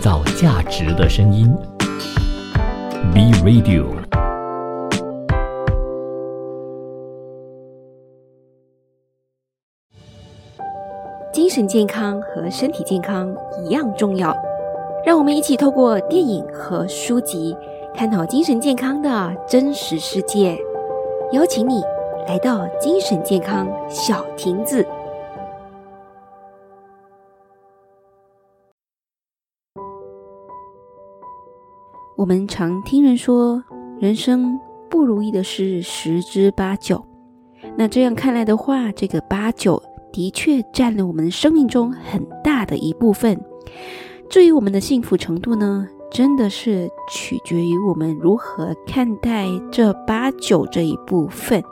造价值的声音，B Radio。精神健康和身体健康一样重要，让我们一起透过电影和书籍，探讨精神健康的真实世界。邀请你来到精神健康小亭子。我们常听人说，人生不如意的事十之八九。那这样看来的话，这个八九的确占了我们生命中很大的一部分。至于我们的幸福程度呢，真的是取决于我们如何看待这八九这一部分。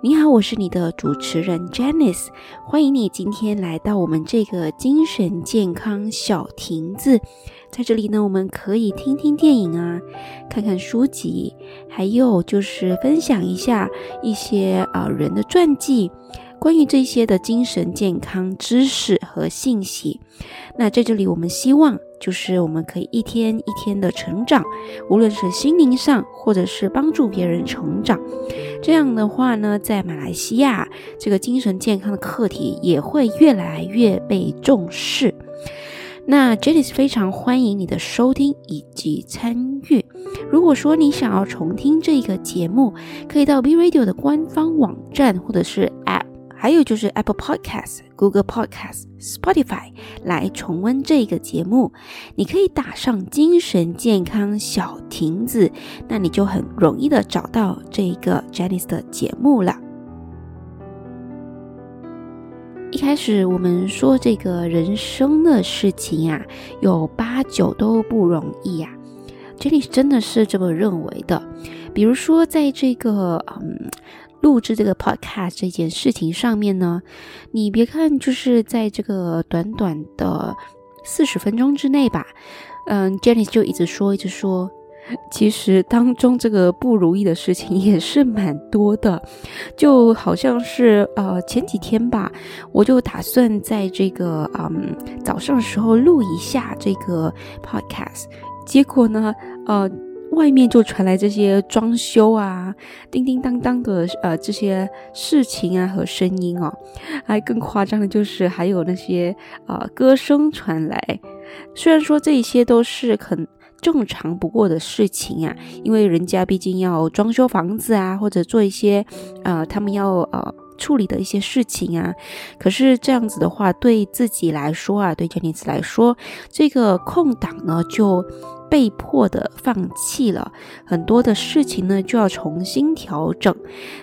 你好，我是你的主持人 Janice，欢迎你今天来到我们这个精神健康小亭子。在这里呢，我们可以听听电影啊，看看书籍，还有就是分享一下一些啊人的传记。关于这些的精神健康知识和信息，那在这里我们希望就是我们可以一天一天的成长，无论是心灵上，或者是帮助别人成长。这样的话呢，在马来西亚，这个精神健康的课题也会越来越被重视。那 Janice 非常欢迎你的收听以及参与。如果说你想要重听这个节目，可以到 B Radio 的官方网站或者是 App。还有就是 Apple Podcast、Google Podcast、Spotify 来重温这个节目，你可以打上“精神健康小亭子”，那你就很容易的找到这个 Janice 的节目了。一开始我们说这个人生的事情呀，有八九都不容易呀，Janice 真的是这么认为的。比如说在这个嗯。录制这个 podcast 这件事情上面呢，你别看就是在这个短短的四十分钟之内吧，嗯，Jenny 就一直说，一直说，其实当中这个不如意的事情也是蛮多的，就好像是呃前几天吧，我就打算在这个嗯早上的时候录一下这个 podcast，结果呢，呃。外面就传来这些装修啊、叮叮当当的呃这些事情啊和声音哦，还更夸张的就是还有那些呃歌声传来。虽然说这些都是很正常不过的事情啊，因为人家毕竟要装修房子啊，或者做一些呃他们要呃处理的一些事情啊。可是这样子的话，对自己来说啊，对詹妮斯来说，这个空档呢就。被迫的放弃了很多的事情呢，就要重新调整。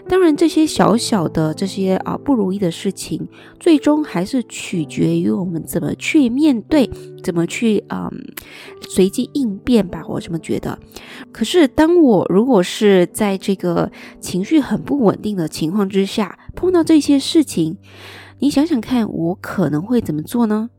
当然，这些小小的这些啊不如意的事情，最终还是取决于我们怎么去面对，怎么去嗯随机应变吧。我这么觉得。可是，当我如果是在这个情绪很不稳定的情况之下，碰到这些事情，你想想看，我可能会怎么做呢？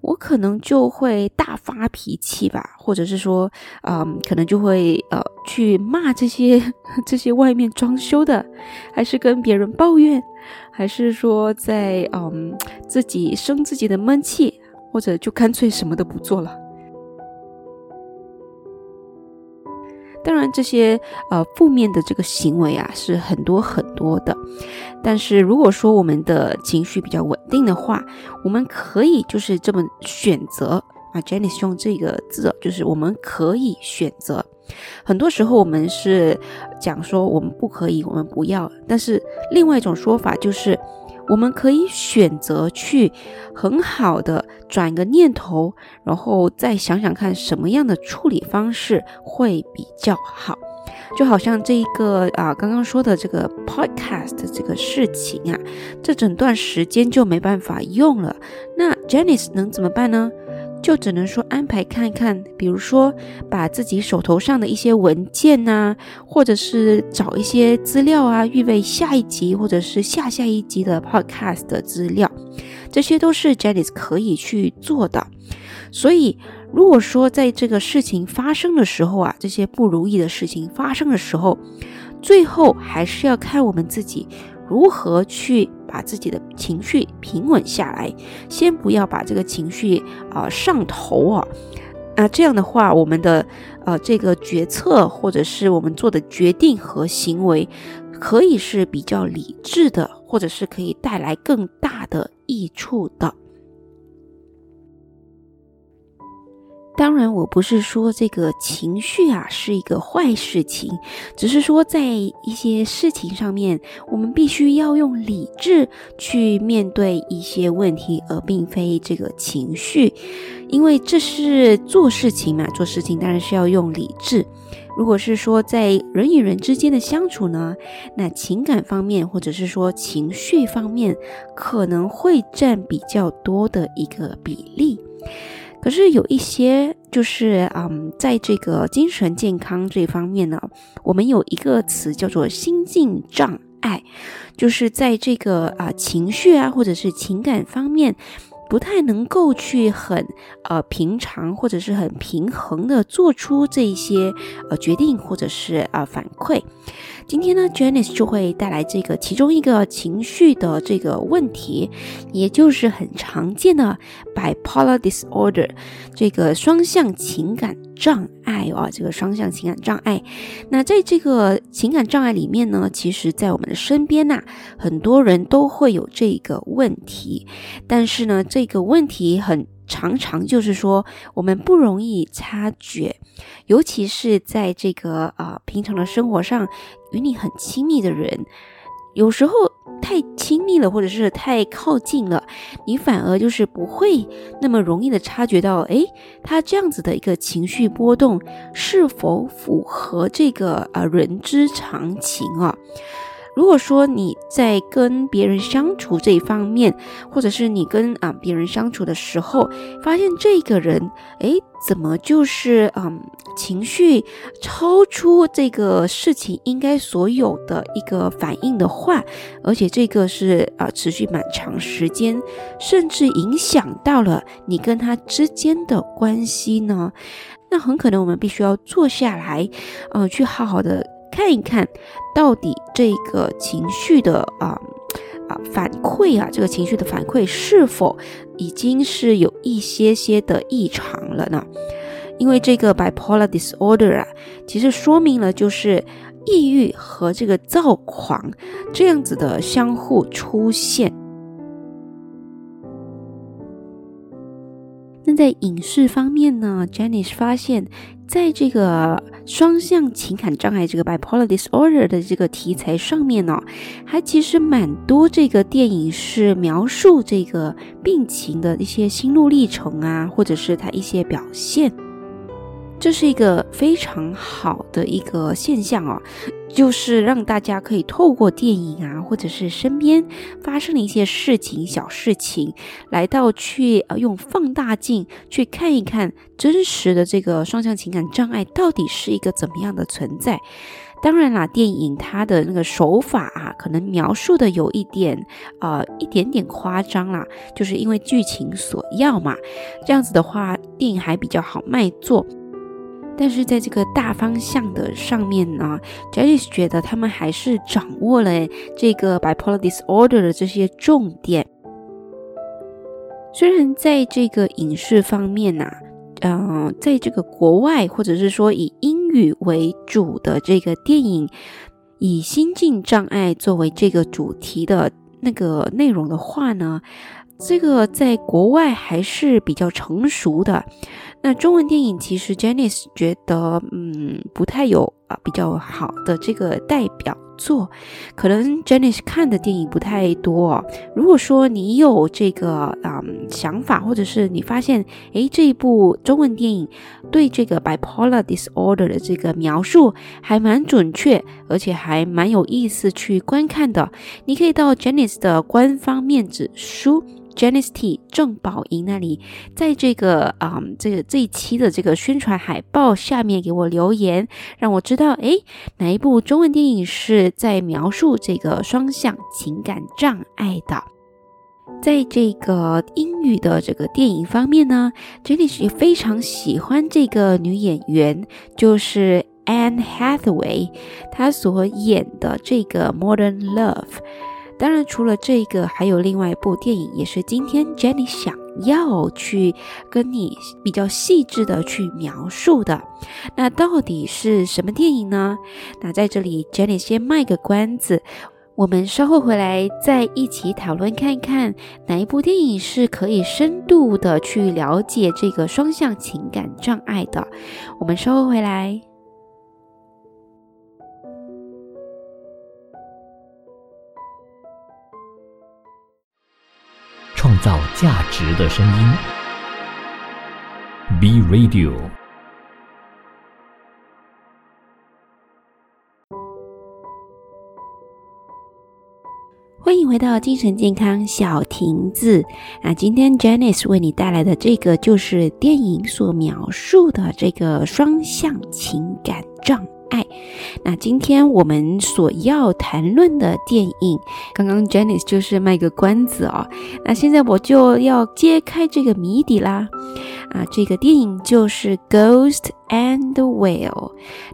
我可能就会大发脾气吧，或者是说，嗯，可能就会呃去骂这些 这些外面装修的，还是跟别人抱怨，还是说在嗯自己生自己的闷气，或者就干脆什么都不做了。当然，这些呃负面的这个行为啊是很多很多的，但是如果说我们的情绪比较稳定的话，我们可以就是这么选择啊。Janice 用这个字，就是我们可以选择。很多时候我们是讲说我们不可以，我们不要，但是另外一种说法就是。我们可以选择去很好的转个念头，然后再想想看什么样的处理方式会比较好。就好像这一个啊，刚刚说的这个 podcast 这个事情啊，这整段时间就没办法用了。那 Janice 能怎么办呢？就只能说安排看看，比如说把自己手头上的一些文件呐，或者是找一些资料啊，预备下一集或者是下下一集的 podcast 的资料，这些都是 Janice 可以去做的。所以，如果说在这个事情发生的时候啊，这些不如意的事情发生的时候，最后还是要看我们自己。如何去把自己的情绪平稳下来？先不要把这个情绪啊上头啊，那这样的话，我们的呃这个决策或者是我们做的决定和行为，可以是比较理智的，或者是可以带来更大的益处的。当然，我不是说这个情绪啊是一个坏事情，只是说在一些事情上面，我们必须要用理智去面对一些问题，而并非这个情绪，因为这是做事情嘛，做事情当然是要用理智。如果是说在人与人之间的相处呢，那情感方面或者是说情绪方面，可能会占比较多的一个比例。可是有一些，就是嗯，在这个精神健康这方面呢，我们有一个词叫做心境障碍，就是在这个啊情绪啊或者是情感方面。不太能够去很呃平常或者是很平衡的做出这一些呃决定或者是啊反馈。今天呢，Janice 就会带来这个其中一个情绪的这个问题，也就是很常见的 bipolar disorder 这个双向情感障碍啊，这个双向情感障碍。那在这个情感障碍里面呢，其实在我们的身边呐，很多人都会有这个问题，但是呢。这个问题很常常就是说，我们不容易察觉，尤其是在这个啊平常的生活上，与你很亲密的人，有时候太亲密了，或者是太靠近了，你反而就是不会那么容易的察觉到，诶，他这样子的一个情绪波动是否符合这个啊人之常情啊。如果说你在跟别人相处这一方面，或者是你跟啊别人相处的时候，发现这个人，哎，怎么就是嗯情绪超出这个事情应该所有的一个反应的话，而且这个是啊持续蛮长时间，甚至影响到了你跟他之间的关系呢？那很可能我们必须要坐下来，呃，去好好的。看一看，到底这个情绪的啊啊反馈啊，这个情绪的反馈是否已经是有一些些的异常了呢？因为这个 bipolar disorder 啊，其实说明了就是抑郁和这个躁狂这样子的相互出现。在影视方面呢，Jenny 是发现，在这个双向情感障碍这个 bipolar disorder 的这个题材上面呢，还其实蛮多这个电影是描述这个病情的一些心路历程啊，或者是他一些表现。这是一个非常好的一个现象哦，就是让大家可以透过电影啊，或者是身边发生的一些事情、小事情，来到去呃用放大镜去看一看真实的这个双向情感障碍到底是一个怎么样的存在。当然啦，电影它的那个手法啊，可能描述的有一点呃一点点夸张啦，就是因为剧情所要嘛。这样子的话，电影还比较好卖座。但是在这个大方向的上面呢，Janice 觉得他们还是掌握了这个 bipolar disorder 的这些重点。虽然在这个影视方面呐，嗯，在这个国外或者是说以英语为主的这个电影，以心境障碍作为这个主题的那个内容的话呢，这个在国外还是比较成熟的。那中文电影其实 Janice 觉得，嗯，不太有啊比较好的这个代表作，可能 Janice 看的电影不太多。如果说你有这个嗯想法，或者是你发现，诶，这一部中文电影对这个 bipolar disorder 的这个描述还蛮准确，而且还蛮有意思去观看的，你可以到 Janice 的官方面子书。Janice T 郑宝莹那里，在这个啊，这个这一期的这个宣传海报下面给我留言，让我知道，诶，哪一部中文电影是在描述这个双向情感障碍的？在这个英语的这个电影方面呢，Janice 也非常喜欢这个女演员，就是 Anne Hathaway，她所演的这个 Modern Love。当然，除了这个，还有另外一部电影，也是今天 Jenny 想要去跟你比较细致的去描述的。那到底是什么电影呢？那在这里，Jenny 先卖个关子。我们稍后回来再一起讨论，看看哪一部电影是可以深度的去了解这个双向情感障碍的。我们稍后回来。造价值的声音，B Radio。欢迎回到精神健康小亭子。那今天 Janice 为你带来的这个，就是电影所描述的这个双向情感障爱。那今天我们所要谈论的电影，刚刚 Janice 就是卖个关子哦。那现在我就要揭开这个谜底啦。啊，这个电影就是《Ghost and Whale》。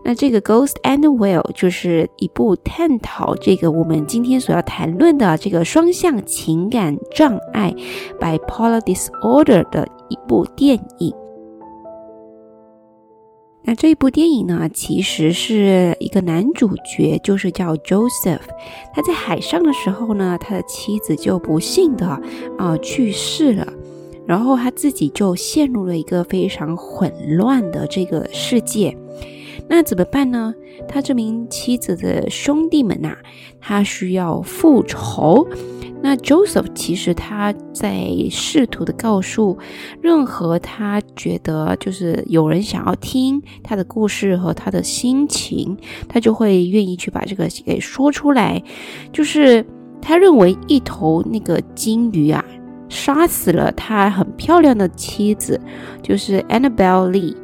那这个《Ghost and Whale》就是一部探讨这个我们今天所要谈论的这个双向情感障碍 （bipolar disorder） 的一部电影。那这一部电影呢，其实是一个男主角，就是叫 Joseph。他在海上的时候呢，他的妻子就不幸的啊去世了。然后他自己就陷入了一个非常混乱的这个世界，那怎么办呢？他这名妻子的兄弟们呐，他需要复仇。那 Joseph 其实他在试图的告诉任何他觉得就是有人想要听他的故事和他的心情，他就会愿意去把这个给说出来。就是他认为一头那个金鱼啊。杀死了他很漂亮的妻子，就是 Annabelle Lee。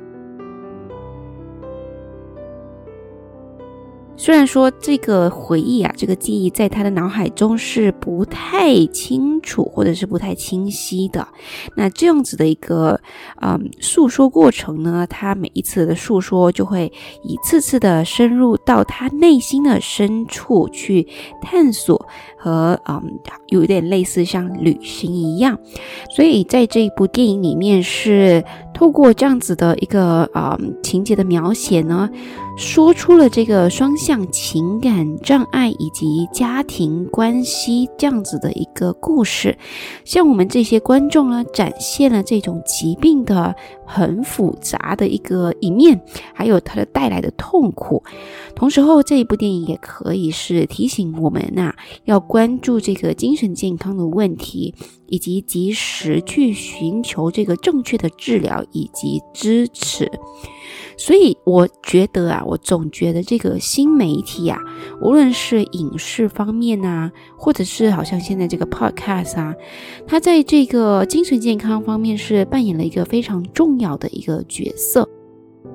虽然说这个回忆啊，这个记忆在他的脑海中是不太清楚，或者是不太清晰的。那这样子的一个嗯诉说过程呢，他每一次的诉说就会一次次的深入到他内心的深处去探索和嗯有点类似像旅行一样。所以在这一部电影里面是透过这样子的一个啊情节的描写呢。说出了这个双向情感障碍以及家庭关系这样子的一个故事，向我们这些观众呢展现了这种疾病的很复杂的一个一面，还有它的带来的痛苦。同时候，这一部电影也可以是提醒我们呐，要关注这个精神健康的问题，以及及时去寻求这个正确的治疗以及支持。所以我觉得啊，我总觉得这个新媒体啊，无论是影视方面啊，或者是好像现在这个 podcast 啊，它在这个精神健康方面是扮演了一个非常重要的一个角色。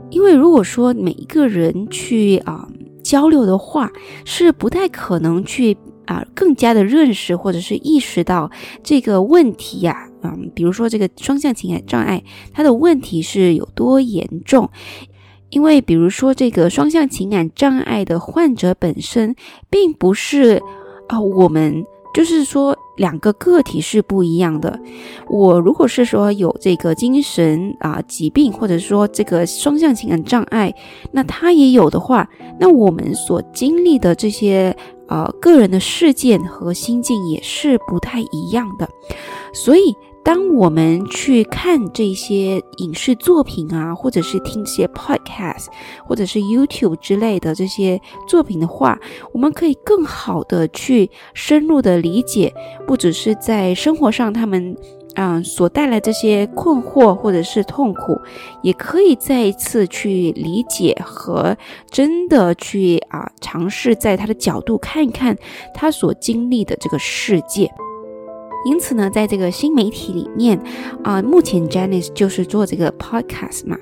因为如果说每一个人去啊交流的话，是不太可能去啊更加的认识或者是意识到这个问题呀，嗯，比如说这个双向情感障碍，它的问题是有多严重。因为，比如说，这个双向情感障碍的患者本身，并不是啊，我们就是说两个个体是不一样的。我如果是说有这个精神啊疾病，或者说这个双向情感障碍，那他也有的话，那我们所经历的这些呃个人的事件和心境也是不太一样的，所以。当我们去看这些影视作品啊，或者是听这些 podcast，或者是 YouTube 之类的这些作品的话，我们可以更好的去深入的理解，不只是在生活上他们嗯所带来这些困惑或者是痛苦，也可以再一次去理解和真的去啊尝试在他的角度看一看他所经历的这个世界。因此呢，在这个新媒体里面，啊，目前 Janice 就是做这个 podcast 嘛，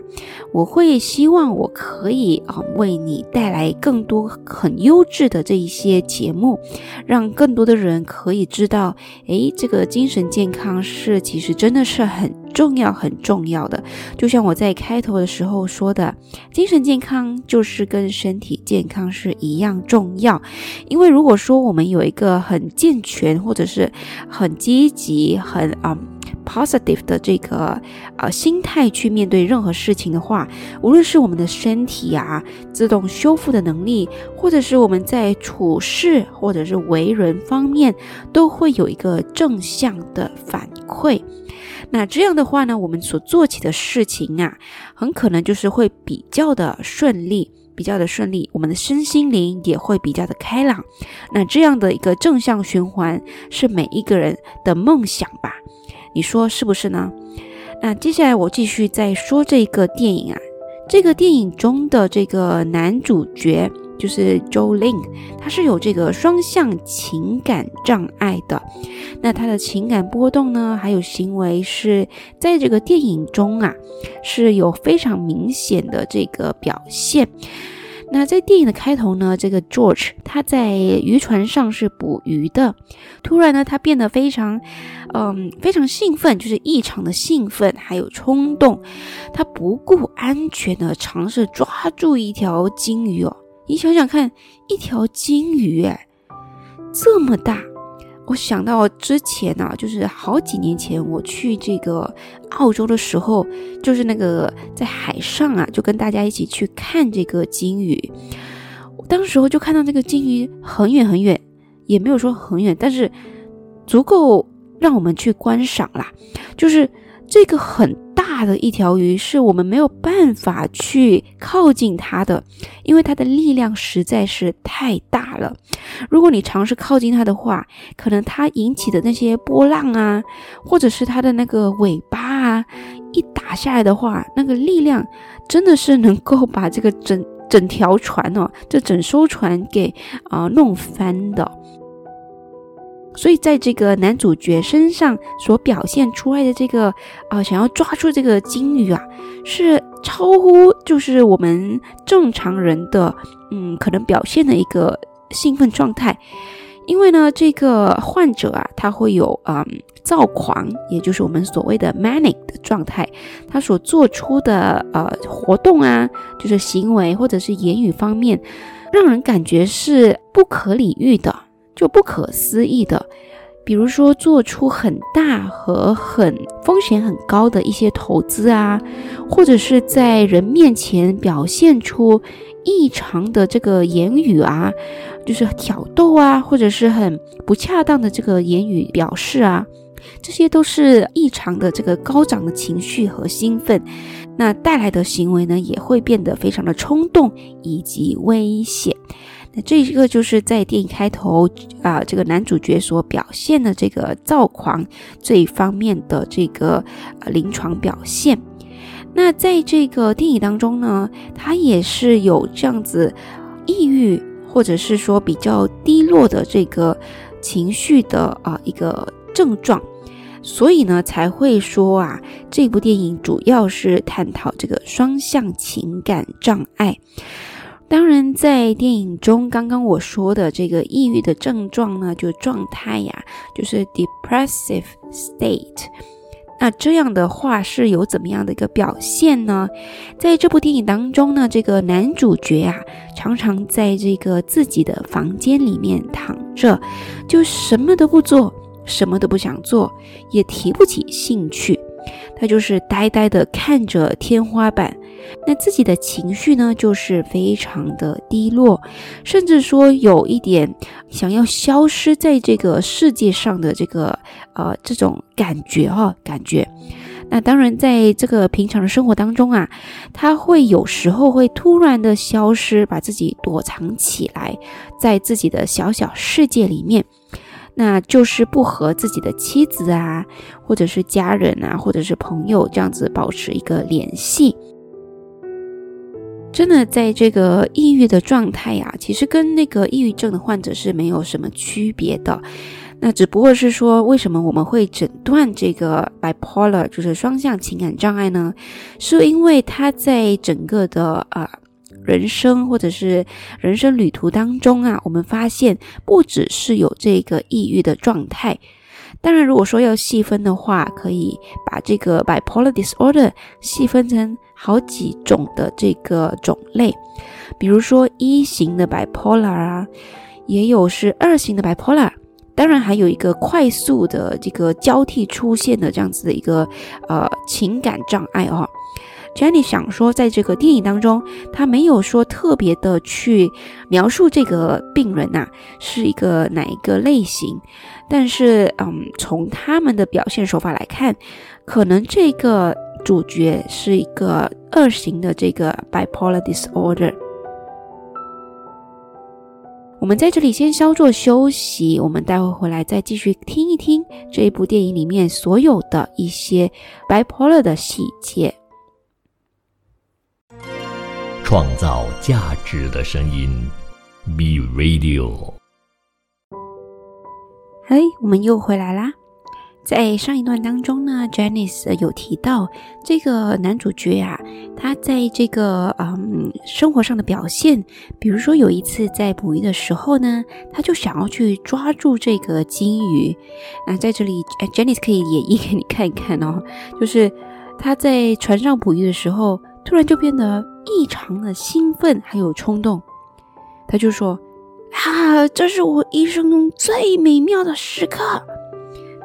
我会希望我可以啊，为你带来更多很优质的这一些节目，让更多的人可以知道，诶，这个精神健康是其实真的是很。重要很重要的，就像我在开头的时候说的，精神健康就是跟身体健康是一样重要。因为如果说我们有一个很健全或者是很积极、很啊 positive 的这个呃心态去面对任何事情的话，无论是我们的身体啊自动修复的能力，或者是我们在处事或者是为人方面，都会有一个正向的反馈。那这样的话呢，我们所做起的事情啊，很可能就是会比较的顺利。比较的顺利，我们的身心灵也会比较的开朗。那这样的一个正向循环是每一个人的梦想吧？你说是不是呢？那接下来我继续再说这个电影啊，这个电影中的这个男主角就是 Joelink，他是有这个双向情感障碍的。那他的情感波动呢，还有行为是在这个电影中啊，是有非常明显的这个表现。那在电影的开头呢，这个 George 他在渔船上是捕鱼的，突然呢，他变得非常，嗯，非常兴奋，就是异常的兴奋，还有冲动，他不顾安全的尝试抓住一条金鱼哦，你想想看，一条金鱼哎，这么大。我想到之前呢，就是好几年前我去这个澳洲的时候，就是那个在海上啊，就跟大家一起去看这个鲸鱼。当时候就看到那个鲸鱼很远很远，也没有说很远，但是足够让我们去观赏啦。就是这个很。大的一条鱼是我们没有办法去靠近它的，因为它的力量实在是太大了。如果你尝试靠近它的话，可能它引起的那些波浪啊，或者是它的那个尾巴啊，一打下来的话，那个力量真的是能够把这个整整条船哦，这整艘船给啊弄翻的。所以，在这个男主角身上所表现出来的这个啊，想要抓住这个金鱼啊，是超乎就是我们正常人的嗯可能表现的一个兴奋状态。因为呢，这个患者啊，他会有嗯躁狂，也就是我们所谓的 manic 的状态，他所做出的呃活动啊，就是行为或者是言语方面，让人感觉是不可理喻的。就不可思议的，比如说做出很大和很风险很高的一些投资啊，或者是在人面前表现出异常的这个言语啊，就是挑逗啊，或者是很不恰当的这个言语表示啊，这些都是异常的这个高涨的情绪和兴奋，那带来的行为呢，也会变得非常的冲动以及危险。那这一个就是在电影开头啊，这个男主角所表现的这个躁狂这一方面的这个呃临床表现。那在这个电影当中呢，他也是有这样子抑郁或者是说比较低落的这个情绪的啊一个症状，所以呢才会说啊，这部电影主要是探讨这个双向情感障碍。当然，在电影中，刚刚我说的这个抑郁的症状呢，就状态呀，就是 depressive state。那这样的话是有怎么样的一个表现呢？在这部电影当中呢，这个男主角啊，常常在这个自己的房间里面躺着，就什么都不做，什么都不想做，也提不起兴趣。他就是呆呆的看着天花板，那自己的情绪呢，就是非常的低落，甚至说有一点想要消失在这个世界上的这个呃这种感觉哈，感觉。那当然，在这个平常的生活当中啊，他会有时候会突然的消失，把自己躲藏起来，在自己的小小世界里面。那就是不和自己的妻子啊，或者是家人啊，或者是朋友这样子保持一个联系。真的，在这个抑郁的状态呀，其实跟那个抑郁症的患者是没有什么区别的。那只不过是说，为什么我们会诊断这个 bipolar，就是双向情感障碍呢？是因为他在整个的啊。人生或者是人生旅途当中啊，我们发现不只是有这个抑郁的状态。当然，如果说要细分的话，可以把这个 bipolar disorder 细分成好几种的这个种类。比如说一型的 bipolar 啊，也有是二型的 bipolar，当然还有一个快速的这个交替出现的这样子的一个呃情感障碍哦。Jenny 想说，在这个电影当中，他没有说特别的去描述这个病人呐是一个哪一个类型，但是嗯，从他们的表现手法来看，可能这个主角是一个二型的这个 bipolar disorder。我们在这里先稍作休息，我们待会回来再继续听一听这一部电影里面所有的一些 bipolar 的细节。创造价值的声音，B Radio。嘿，我们又回来啦。在上一段当中呢，Janice 有提到这个男主角啊，他在这个嗯生活上的表现，比如说有一次在捕鱼的时候呢，他就想要去抓住这个金鱼。那在这里，Janice 可以演绎给你看一看哦，就是他在船上捕鱼的时候，突然就变得异常的兴奋，还有冲动。他就说：“啊，这是我一生中最美妙的时刻。”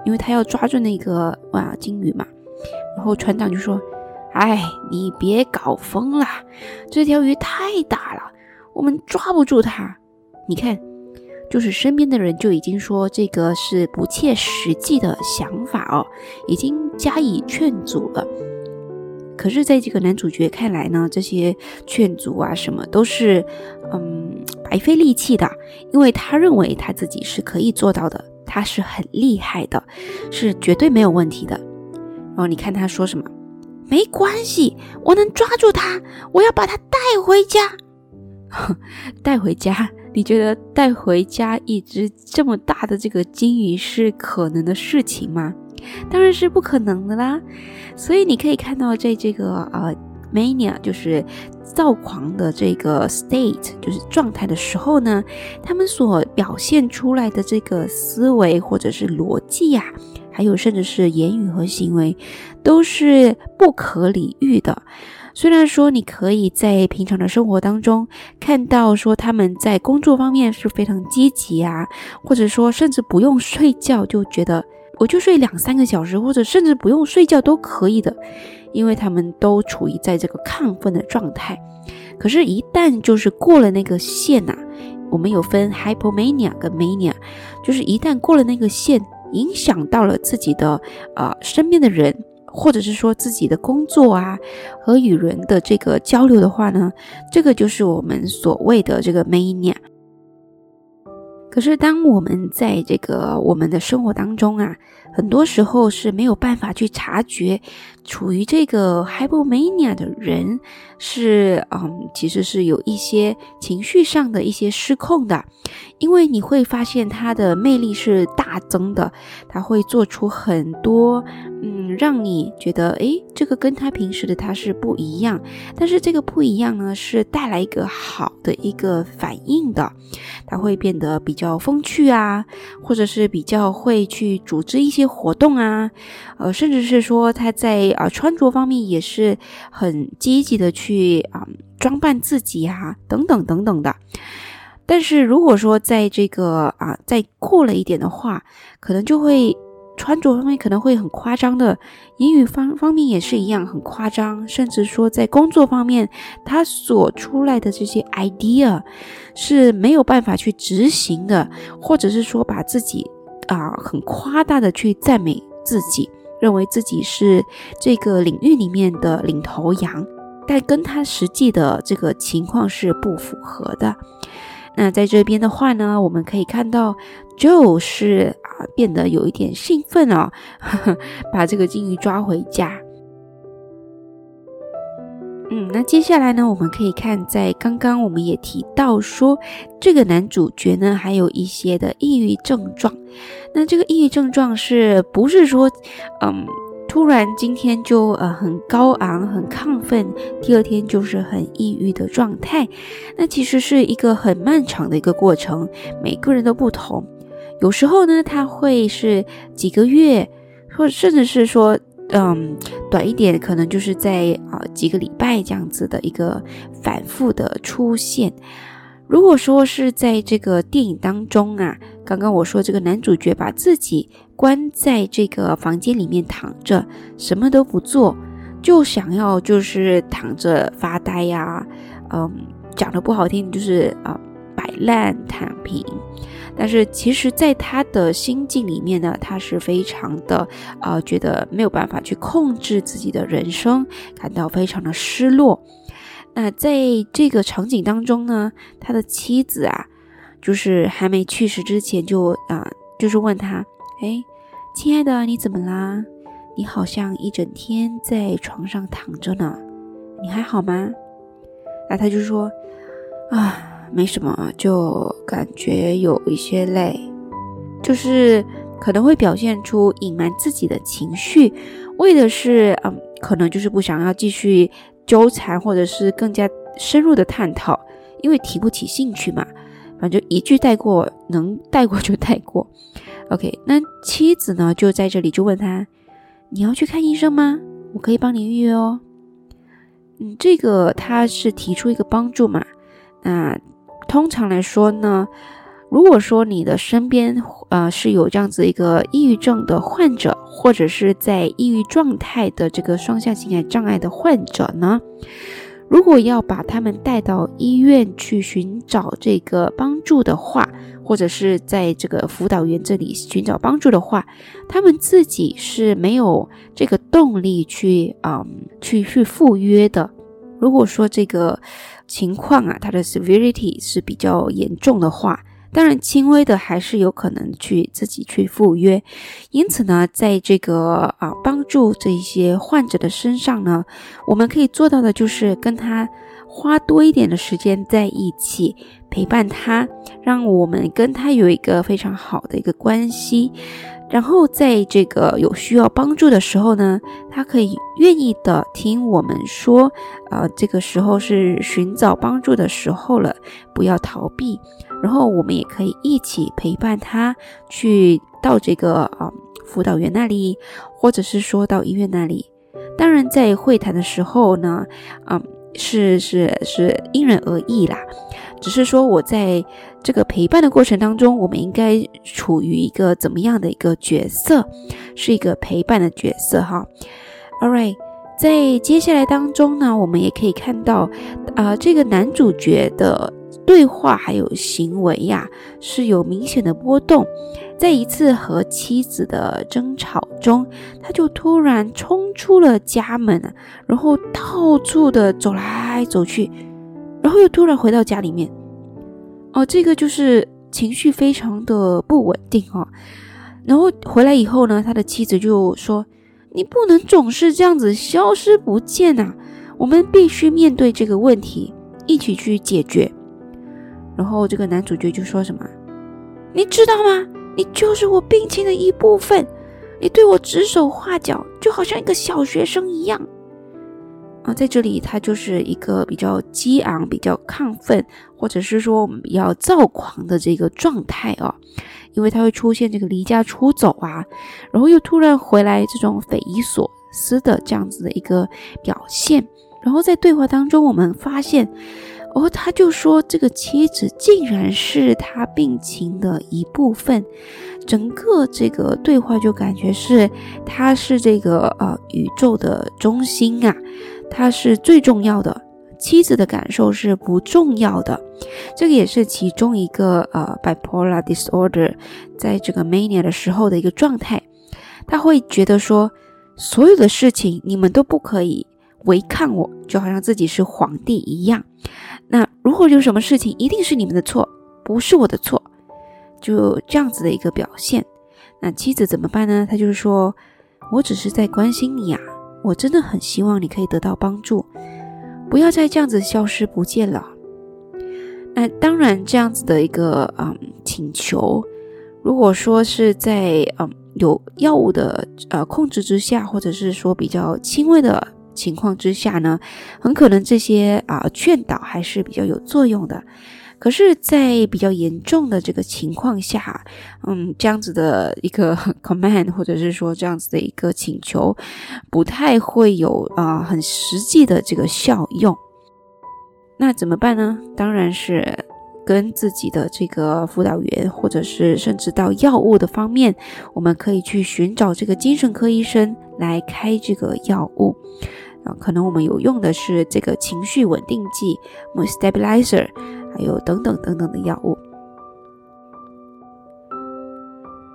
因为他要抓住那个哇金鱼嘛，然后船长就说：“哎，你别搞疯了，这条鱼太大了，我们抓不住它。你看，就是身边的人就已经说这个是不切实际的想法哦，已经加以劝阻了。可是，在这个男主角看来呢，这些劝阻啊什么都是嗯白费力气的，因为他认为他自己是可以做到的。”他是很厉害的，是绝对没有问题的。然后你看他说什么？没关系，我能抓住他，我要把他带回家。带回家？你觉得带回家一只这么大的这个金鱼是可能的事情吗？当然是不可能的啦。所以你可以看到，在这个呃。Mania 就是躁狂的这个 state，就是状态的时候呢，他们所表现出来的这个思维或者是逻辑呀，还有甚至是言语和行为，都是不可理喻的。虽然说你可以在平常的生活当中看到说他们在工作方面是非常积极啊，或者说甚至不用睡觉就觉得我就睡两三个小时，或者甚至不用睡觉都可以的。因为他们都处于在这个亢奋的状态，可是，一旦就是过了那个线呐，我们有分 hypomania 跟 mania，就是一旦过了那个线，影响到了自己的呃身边的人，或者是说自己的工作啊和与人的这个交流的话呢，这个就是我们所谓的这个 mania。可是，当我们在这个我们的生活当中啊，很多时候是没有办法去察觉，处于这个 hypomania 的人是，嗯，其实是有一些情绪上的一些失控的，因为你会发现他的魅力是大增的，他会做出很多，嗯，让你觉得，诶，这个跟他平时的他是不一样，但是这个不一样呢，是带来一个好的一个反应的，他会变得比较风趣啊，或者是比较会去组织一些。活动啊，呃，甚至是说他在啊穿着方面也是很积极的去啊装扮自己啊，等等等等的。但是如果说在这个啊再过了一点的话，可能就会穿着方面可能会很夸张的，言语方方面也是一样很夸张，甚至说在工作方面，他所出来的这些 idea 是没有办法去执行的，或者是说把自己。啊，很夸大的去赞美自己，认为自己是这个领域里面的领头羊，但跟他实际的这个情况是不符合的。那在这边的话呢，我们可以看到，Joe 是啊变得有一点兴奋哦，把这个金鱼抓回家。嗯，那接下来呢，我们可以看，在刚刚我们也提到说，这个男主角呢，还有一些的抑郁症状。那这个抑郁症状是不是说，嗯，突然今天就呃很高昂、很亢奋，第二天就是很抑郁的状态？那其实是一个很漫长的一个过程，每个人都不同。有时候呢，他会是几个月，或甚至是说。嗯，短一点可能就是在啊几个礼拜这样子的一个反复的出现。如果说是在这个电影当中啊，刚刚我说这个男主角把自己关在这个房间里面躺着，什么都不做，就想要就是躺着发呆呀，嗯，讲的不好听就是啊摆烂躺平。但是其实，在他的心境里面呢，他是非常的啊，觉得没有办法去控制自己的人生，感到非常的失落。那在这个场景当中呢，他的妻子啊，就是还没去世之前就啊，就是问他，哎，亲爱的，你怎么啦？你好像一整天在床上躺着呢，你还好吗？那他就说，啊。没什么，就感觉有一些累，就是可能会表现出隐瞒自己的情绪，为的是，嗯，可能就是不想要继续纠缠，或者是更加深入的探讨，因为提不起兴趣嘛，反正一句带过，能带过就带过。OK，那妻子呢，就在这里就问他，你要去看医生吗？我可以帮你预约哦。嗯，这个他是提出一个帮助嘛，那。通常来说呢，如果说你的身边呃是有这样子一个抑郁症的患者，或者是在抑郁状态的这个双向情感障碍的患者呢，如果要把他们带到医院去寻找这个帮助的话，或者是在这个辅导员这里寻找帮助的话，他们自己是没有这个动力去啊去去赴约的。如果说这个。情况啊，它的 severity 是比较严重的话，当然轻微的还是有可能去自己去赴约。因此呢，在这个啊帮助这些患者的身上呢，我们可以做到的就是跟他花多一点的时间在一起，陪伴他，让我们跟他有一个非常好的一个关系。然后在这个有需要帮助的时候呢，他可以愿意的听我们说，呃，这个时候是寻找帮助的时候了，不要逃避。然后我们也可以一起陪伴他去到这个啊辅导员那里，或者是说到医院那里。当然，在会谈的时候呢，嗯，是是是因人而异啦。只是说我在这个陪伴的过程当中，我们应该处于一个怎么样的一个角色？是一个陪伴的角色哈。All right，在接下来当中呢，我们也可以看到，啊，这个男主角的对话还有行为呀，是有明显的波动。在一次和妻子的争吵中，他就突然冲出了家门，然后到处的走来走去。然后又突然回到家里面，哦，这个就是情绪非常的不稳定哦。然后回来以后呢，他的妻子就说：“你不能总是这样子消失不见呐，我们必须面对这个问题，一起去解决。”然后这个男主角就说什么：“你知道吗？你就是我病情的一部分，你对我指手画脚，就好像一个小学生一样。”啊，在这里他就是一个比较激昂、比较亢奋，或者是说我们比较躁狂的这个状态啊，因为他会出现这个离家出走啊，然后又突然回来这种匪夷所思的这样子的一个表现。然后在对话当中，我们发现，哦，他就说这个妻子竟然是他病情的一部分，整个这个对话就感觉是他是这个呃宇宙的中心啊。他是最重要的，妻子的感受是不重要的，这个也是其中一个呃 bipolar disorder 在这个 mania 的时候的一个状态。他会觉得说，所有的事情你们都不可以违抗我，就好像自己是皇帝一样。那如果有什么事情，一定是你们的错，不是我的错，就这样子的一个表现。那妻子怎么办呢？他就是说，我只是在关心你呀。我真的很希望你可以得到帮助，不要再这样子消失不见了。那当然，这样子的一个嗯请求，如果说是在嗯有药物的呃控制之下，或者是说比较轻微的情况之下呢，很可能这些啊劝导还是比较有作用的。可是，在比较严重的这个情况下，嗯，这样子的一个 command 或者是说这样子的一个请求，不太会有啊很实际的这个效用。那怎么办呢？当然是跟自己的这个辅导员，或者是甚至到药物的方面，我们可以去寻找这个精神科医生来开这个药物。啊，可能我们有用的是这个情绪稳定剂 （mood stabilizer），还有等等等等的药物。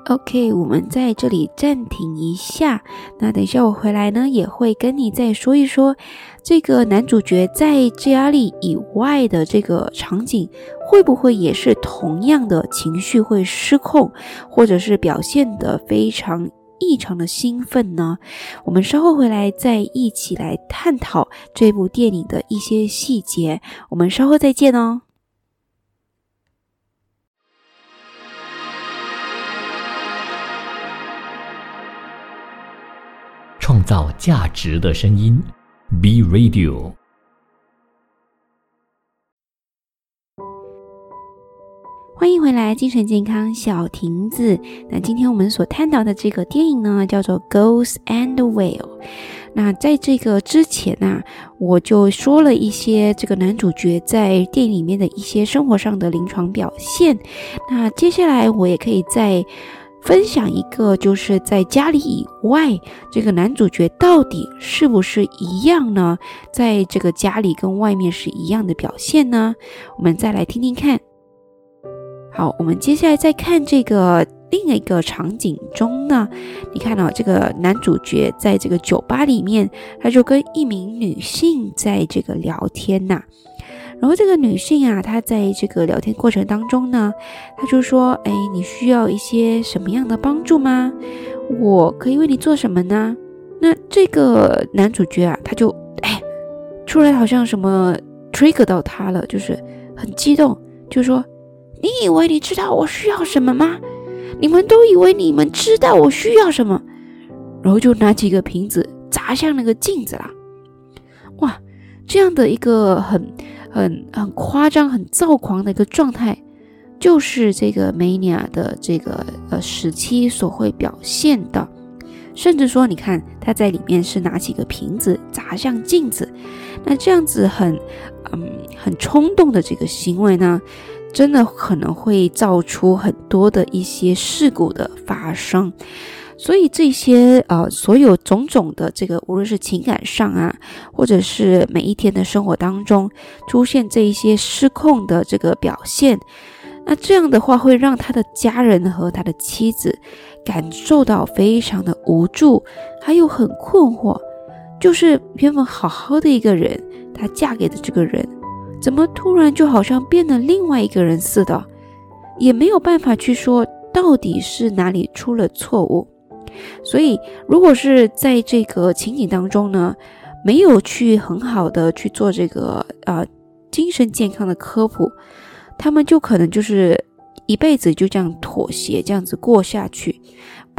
OK，我们在这里暂停一下。那等一下我回来呢，也会跟你再说一说这个男主角在家里以外的这个场景，会不会也是同样的情绪会失控，或者是表现得非常异常的兴奋呢？我们稍后回来再一起来探讨这部电影的一些细节。我们稍后再见哦。创造价值的声音，B Radio。欢迎回来，精神健康小亭子。那今天我们所探讨的这个电影呢，叫做《Ghost and Whale》。那在这个之前呢，我就说了一些这个男主角在电影里面的一些生活上的临床表现。那接下来我也可以在。分享一个，就是在家里以外，这个男主角到底是不是一样呢？在这个家里跟外面是一样的表现呢？我们再来听听看。好，我们接下来再看这个另一个场景中呢，你看到这个男主角在这个酒吧里面，他就跟一名女性在这个聊天呐。然后这个女性啊，她在这个聊天过程当中呢，她就说：“哎，你需要一些什么样的帮助吗？我可以为你做什么呢？”那这个男主角啊，他就哎，突然好像什么 trigger 到他了，就是很激动，就说：“你以为你知道我需要什么吗？你们都以为你们知道我需要什么？”然后就拿几个瓶子砸向那个镜子啦。这样的一个很。很很夸张、很躁狂的一个状态，就是这个梅尼亚的这个呃时期所会表现的。甚至说，你看他在里面是拿起个瓶子砸向镜子，那这样子很嗯很冲动的这个行为呢，真的可能会造出很多的一些事故的发生。所以这些呃，所有种种的这个，无论是情感上啊，或者是每一天的生活当中出现这一些失控的这个表现，那这样的话会让他的家人和他的妻子感受到非常的无助，还有很困惑，就是原本好好的一个人，她嫁给的这个人，怎么突然就好像变了另外一个人似的，也没有办法去说到底是哪里出了错误。所以，如果是在这个情景当中呢，没有去很好的去做这个呃精神健康的科普，他们就可能就是一辈子就这样妥协，这样子过下去。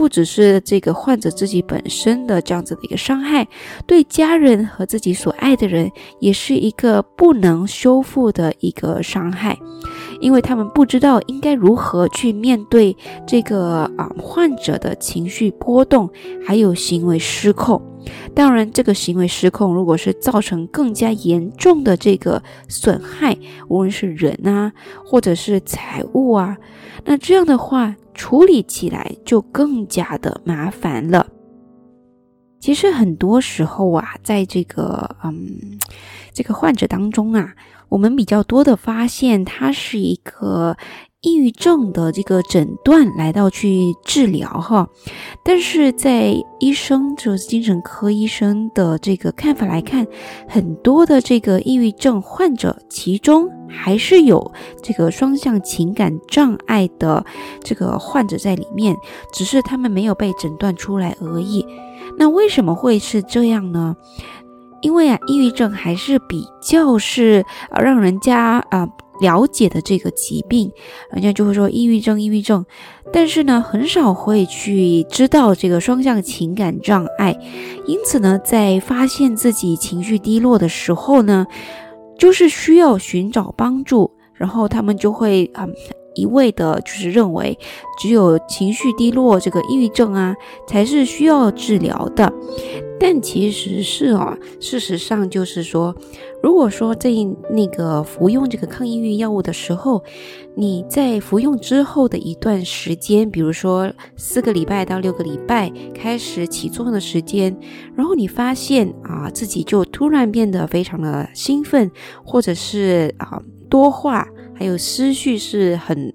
不只是这个患者自己本身的这样子的一个伤害，对家人和自己所爱的人也是一个不能修复的一个伤害，因为他们不知道应该如何去面对这个啊患者的情绪波动，还有行为失控。当然，这个行为失控，如果是造成更加严重的这个损害，无论是人啊，或者是财物啊，那这样的话。处理起来就更加的麻烦了。其实很多时候啊，在这个嗯这个患者当中啊，我们比较多的发现，他是一个。抑郁症的这个诊断来到去治疗哈，但是在医生就是精神科医生的这个看法来看，很多的这个抑郁症患者，其中还是有这个双向情感障碍的这个患者在里面，只是他们没有被诊断出来而已。那为什么会是这样呢？因为啊，抑郁症还是比较是让人家啊。了解的这个疾病，人家就会说抑郁症，抑郁症，但是呢，很少会去知道这个双向情感障碍。因此呢，在发现自己情绪低落的时候呢，就是需要寻找帮助，然后他们就会啊一味的，就是认为只有情绪低落这个抑郁症啊才是需要治疗的。但其实是哦，事实上就是说，如果说在那个服用这个抗抑郁药物的时候，你在服用之后的一段时间，比如说四个礼拜到六个礼拜开始起作用的时间，然后你发现啊自己就突然变得非常的兴奋，或者是啊多话，还有思绪是很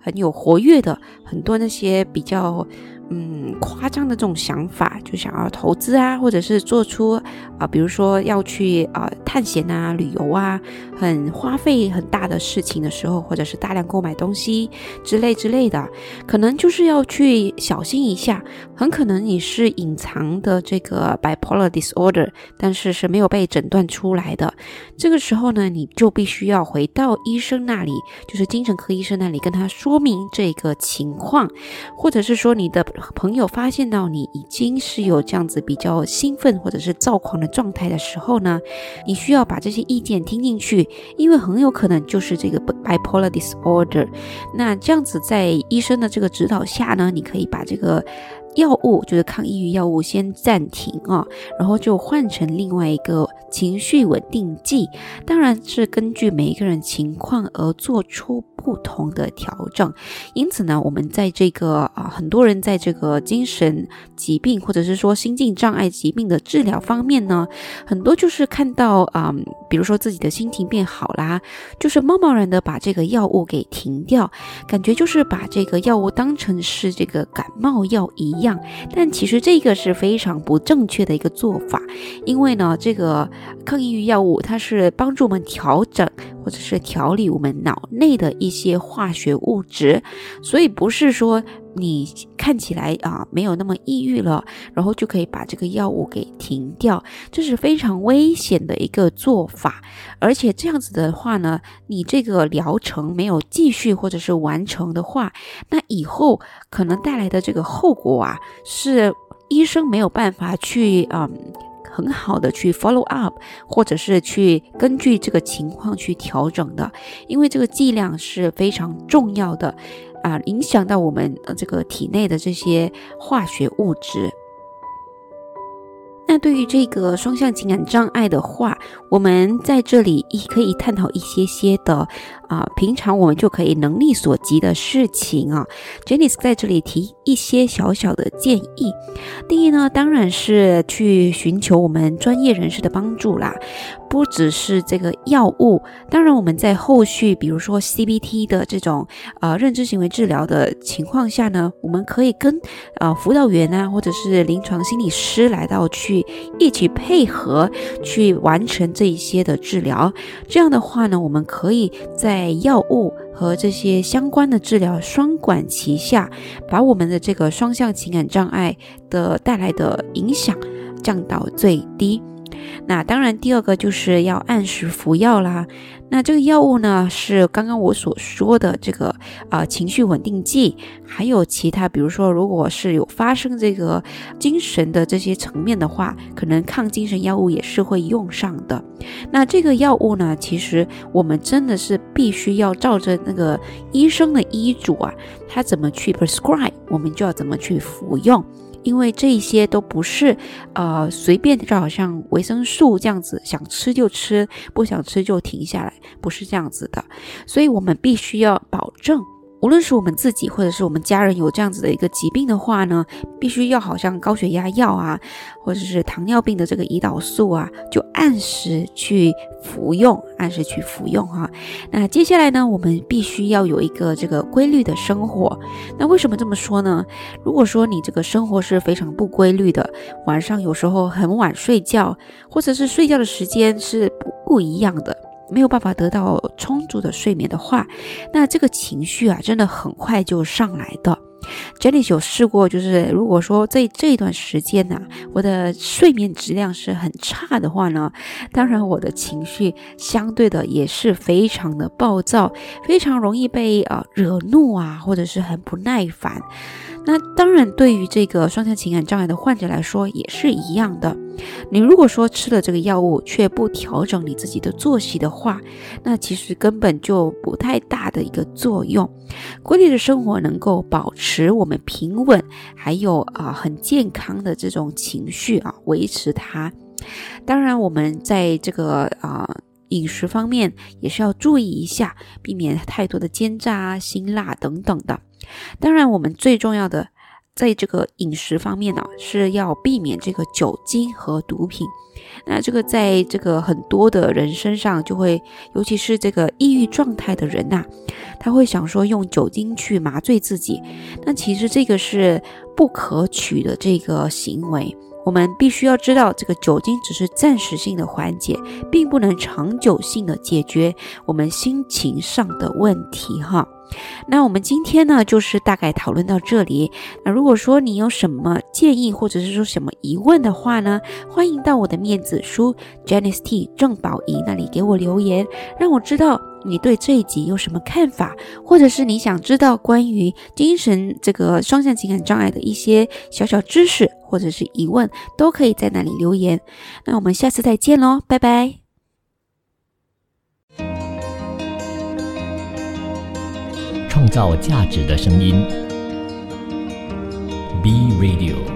很有活跃的，很多那些比较。嗯，夸张的这种想法，就想要投资啊，或者是做出啊，比如说要去啊探险啊、旅游啊，很花费很大的事情的时候，或者是大量购买东西之类之类的，可能就是要去小心一下。很可能你是隐藏的这个 bipolar disorder，但是是没有被诊断出来的。这个时候呢，你就必须要回到医生那里，就是精神科医生那里，跟他说明这个情况，或者是说你的。朋友发现到你已经是有这样子比较兴奋或者是躁狂的状态的时候呢，你需要把这些意见听进去，因为很有可能就是这个 bipolar disorder。那这样子在医生的这个指导下呢，你可以把这个。药物就是抗抑郁药物，先暂停啊，然后就换成另外一个情绪稳定剂，当然是根据每一个人情况而做出不同的调整。因此呢，我们在这个啊，很多人在这个精神疾病或者是说心境障碍疾病的治疗方面呢，很多就是看到啊，比如说自己的心情变好啦，就是贸贸然的把这个药物给停掉，感觉就是把这个药物当成是这个感冒药一样。但其实这个是非常不正确的一个做法，因为呢，这个抗抑郁药物它是帮助我们调整或者是调理我们脑内的一些化学物质，所以不是说你看起来啊没有那么抑郁了，然后就可以把这个药物给停掉，这是非常危险的一个做法。而且这样子的话呢，你这个疗程没有继续或者是完成的话，那以后可能带来的这个后果啊，是医生没有办法去嗯很好的去 follow up，或者是去根据这个情况去调整的，因为这个剂量是非常重要的啊，影响到我们这个体内的这些化学物质。那对于这个双向情感障碍的话，我们在这里也可以探讨一些些的啊，平常我们就可以能力所及的事情啊。Jenny 在这里提一些小小的建议。第一呢，当然是去寻求我们专业人士的帮助啦。不只是这个药物，当然我们在后续，比如说 CBT 的这种呃认知行为治疗的情况下呢，我们可以跟呃辅导员啊，或者是临床心理师来到去一起配合去完成这一些的治疗。这样的话呢，我们可以在药物和这些相关的治疗双管齐下，把我们的这个双向情感障碍的带来的影响降到最低。那当然，第二个就是要按时服药啦。那这个药物呢，是刚刚我所说的这个啊情绪稳定剂，还有其他，比如说，如果是有发生这个精神的这些层面的话，可能抗精神药物也是会用上的。那这个药物呢，其实我们真的是必须要照着那个医生的医嘱啊，他怎么去 prescribe，我们就要怎么去服用。因为这些都不是，呃，随便就好像维生素这样子，想吃就吃，不想吃就停下来，不是这样子的。所以我们必须要保证。无论是我们自己或者是我们家人有这样子的一个疾病的话呢，必须要好像高血压药啊，或者是糖尿病的这个胰岛素啊，就按时去服用，按时去服用哈。那接下来呢，我们必须要有一个这个规律的生活。那为什么这么说呢？如果说你这个生活是非常不规律的，晚上有时候很晚睡觉，或者是睡觉的时间是不不一样的。没有办法得到充足的睡眠的话，那这个情绪啊，真的很快就上来的。Jenny 有试过，就是如果说在这段时间呢，我的睡眠质量是很差的话呢，当然我的情绪相对的也是非常的暴躁，非常容易被啊惹怒啊，或者是很不耐烦。那当然，对于这个双向情感障碍的患者来说也是一样的。你如果说吃了这个药物却不调整你自己的作息的话，那其实根本就不太大的一个作用。规律的生活能够保持我们平稳，还有啊很健康的这种情绪啊，维持它。当然，我们在这个啊饮食方面也是要注意一下，避免太多的煎炸啊、辛辣等等的。当然，我们最重要的。在这个饮食方面呢，是要避免这个酒精和毒品。那这个在这个很多的人身上，就会，尤其是这个抑郁状态的人呐，他会想说用酒精去麻醉自己。那其实这个是不可取的这个行为。我们必须要知道，这个酒精只是暂时性的缓解，并不能长久性的解决我们心情上的问题哈。那我们今天呢，就是大概讨论到这里。那如果说你有什么建议，或者是说什么疑问的话呢，欢迎到我的面子书 Janice T 郑宝仪那里给我留言，让我知道你对这一集有什么看法，或者是你想知道关于精神这个双向情感障碍的一些小小知识，或者是疑问，都可以在那里留言。那我们下次再见喽，拜拜。创造价值的声音，B Radio。